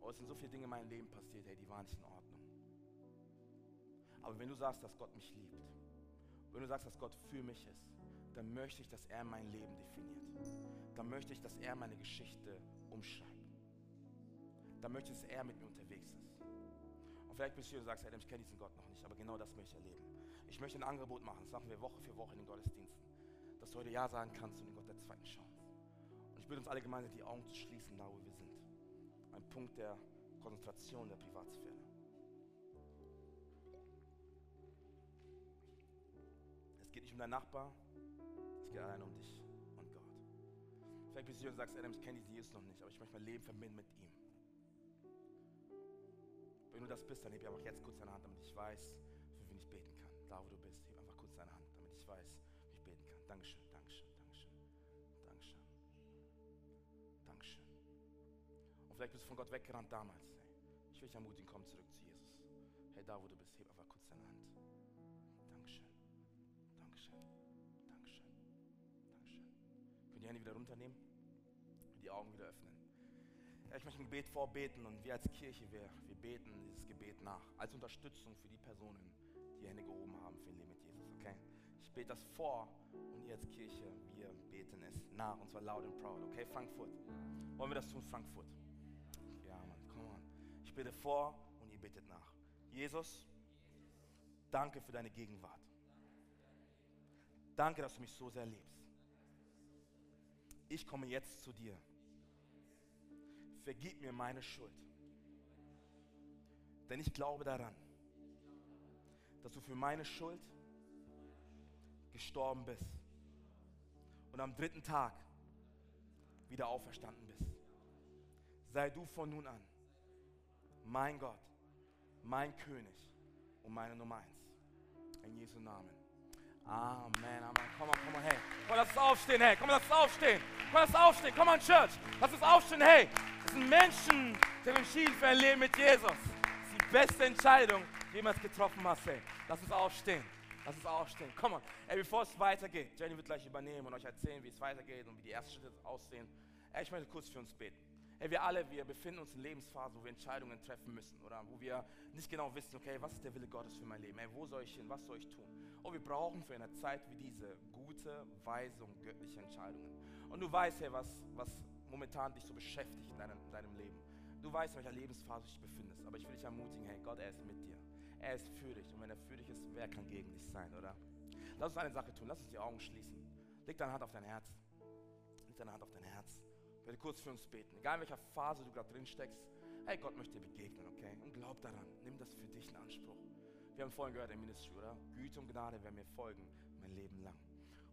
Oh, es sind so viele Dinge in meinem Leben passiert, hey, die waren nicht in Ordnung. Aber wenn du sagst, dass Gott mich liebt, wenn du sagst, dass Gott für mich ist, dann möchte ich, dass er mein Leben definiert. Dann möchte ich, dass er meine Geschichte umschreibt. Dann möchte ich, dass er mit mir unterwegs ist. Und vielleicht bist du hier und sagst, hey, ich kenne diesen Gott noch nicht, aber genau das möchte ich erleben. Ich möchte ein Angebot machen, das machen wir Woche für Woche in den Gottesdiensten, dass du heute Ja sagen kannst zu dem Gott der zweiten Chance. Und ich bitte uns alle gemeinsam die Augen zu schließen, da wo wir sind. Ein Punkt der Konzentration der Privatsphäre. Es geht nicht um deinen Nachbar, es geht allein um dich und Gott. Vielleicht bist du hier und sagst, Adam, ich kenne diesen Jesus noch nicht, aber ich möchte mein Leben verbinden mit ihm. Wenn du das bist, dann heb einfach jetzt kurz deine Hand, damit ich weiß, Dankeschön, Dankeschön, Dankeschön, Dankeschön, Dankeschön. Und vielleicht bist du von Gott weggerannt damals. Hey. will dich ermutigen, komm zurück zu Jesus. Hey, da wo du bist, heb einfach kurz deine Hand. Dankeschön. Dankeschön. Dankeschön. Dankeschön. Könnt die Hände wieder runternehmen? Die Augen wieder öffnen. Ich möchte ein Gebet vorbeten und wir als Kirche, wir, wir beten dieses Gebet nach. Als Unterstützung für die Personen, die Hände gehoben haben für ein Leben mit Jesus, okay? Ich bete das vor und ihr als Kirche, wir beten es nach und zwar loud and proud, okay? Frankfurt. Wollen wir das tun, Frankfurt? Ja, Mann, come on. Ich bete vor und ihr betet nach. Jesus, danke für deine Gegenwart. Danke, dass du mich so sehr liebst. Ich komme jetzt zu dir. Vergib mir meine Schuld. Denn ich glaube daran, dass du für meine Schuld gestorben bist und am dritten Tag wieder auferstanden bist. Sei du von nun an mein Gott, mein König und meine Nummer eins. In Jesu Namen. Amen, Amen. Komm mal, komm mal, hey. Komm, lass uns aufstehen, hey. Komm, lass uns aufstehen. Komm, lass uns aufstehen. Komm on, Church. Lass uns aufstehen, hey. Das sind Menschen, die haben entschieden für ein Leben mit Jesus. Das ist die beste Entscheidung, die du jemals getroffen hast, hey. Lass uns aufstehen. Lass uns aufstehen. Komm on. Ey, bevor es weitergeht, Jenny wird gleich übernehmen und euch erzählen, wie es weitergeht und wie die ersten Schritte aussehen. Ey, ich möchte kurz für uns beten. Hey, wir alle, wir befinden uns in Lebensphasen, wo wir Entscheidungen treffen müssen oder wo wir nicht genau wissen, okay, was ist der Wille Gottes für mein Leben? Hey, wo soll ich hin? Was soll ich tun? Und wir brauchen für eine Zeit wie diese gute, weise und göttliche Entscheidungen. Und du weißt, hey, was, was momentan dich so beschäftigt in deinem, in deinem Leben. Du weißt, in welcher Lebensphase du dich befindest. Aber ich will dich ermutigen, hey, Gott, er ist mit dir. Er ist für dich. Und wenn er für dich ist, wer kann gegen dich sein, oder? Lass uns eine Sache tun. Lass uns die Augen schließen. Leg deine Hand auf dein Herz. Leg deine Hand auf dein Herz. Ich werde kurz für uns beten. Egal in welcher Phase du gerade drin steckst. Hey, Gott möchte dir begegnen, okay? Und glaub daran. Nimm das für dich in Anspruch. Wir haben vorhin gehört im Ministry, oder? Güte und Gnade werden mir folgen, mein Leben lang.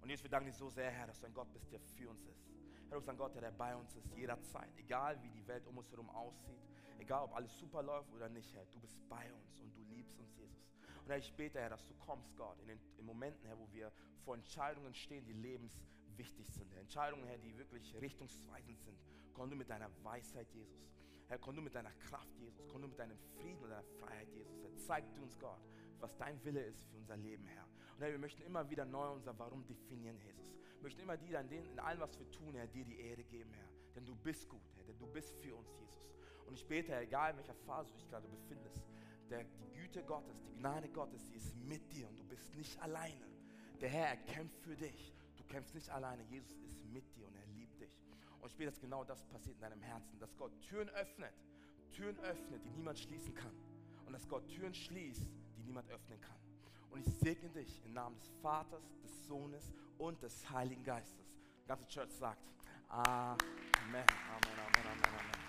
Und Jesus, wir danken dir so sehr, Herr, dass du ein Gott bist, der für uns ist. Herr, du bist ein Gott, der bei uns ist, jederzeit. Egal wie die Welt um uns herum aussieht, egal ob alles super läuft oder nicht, Herr, du bist bei uns und du liebst uns, Jesus. Und Herr, ich bete, Herr, dass du kommst, Gott, in den in Momenten, Herr, wo wir vor Entscheidungen stehen, die lebenswichtig sind. Herr. Entscheidungen, Herr, die wirklich richtungsweisend sind. Komm du mit deiner Weisheit, Jesus. Herr, komm du mit deiner Kraft, Jesus. Komm du mit deinem Frieden und deiner Freiheit, Jesus. Herr, zeig du uns, Gott, was dein Wille ist für unser Leben, Herr. Und Herr, wir möchten immer wieder neu unser Warum definieren, Jesus. Wir möchten immer dir in, allem, was wir tun, Herr, dir die Ehre geben, Herr. Denn du bist gut, Herr, denn du bist für uns, Jesus. Und ich bete, egal in welcher Phase du dich gerade befindest, der, die Güte Gottes, die Gnade Gottes, die ist mit dir und du bist nicht alleine. Der Herr, er kämpft für dich. Du kämpfst nicht alleine. Jesus ist mit dir und er liebt dich. Und ich bete, dass genau das passiert in deinem Herzen, dass Gott Türen öffnet, Türen öffnet, die niemand schließen kann. Und dass Gott Türen schließt, die niemand öffnen kann. Und ich segne dich im Namen des Vaters, des Sohnes und des Heiligen Geistes. Die ganze Church sagt Amen. Amen, Amen, Amen, Amen.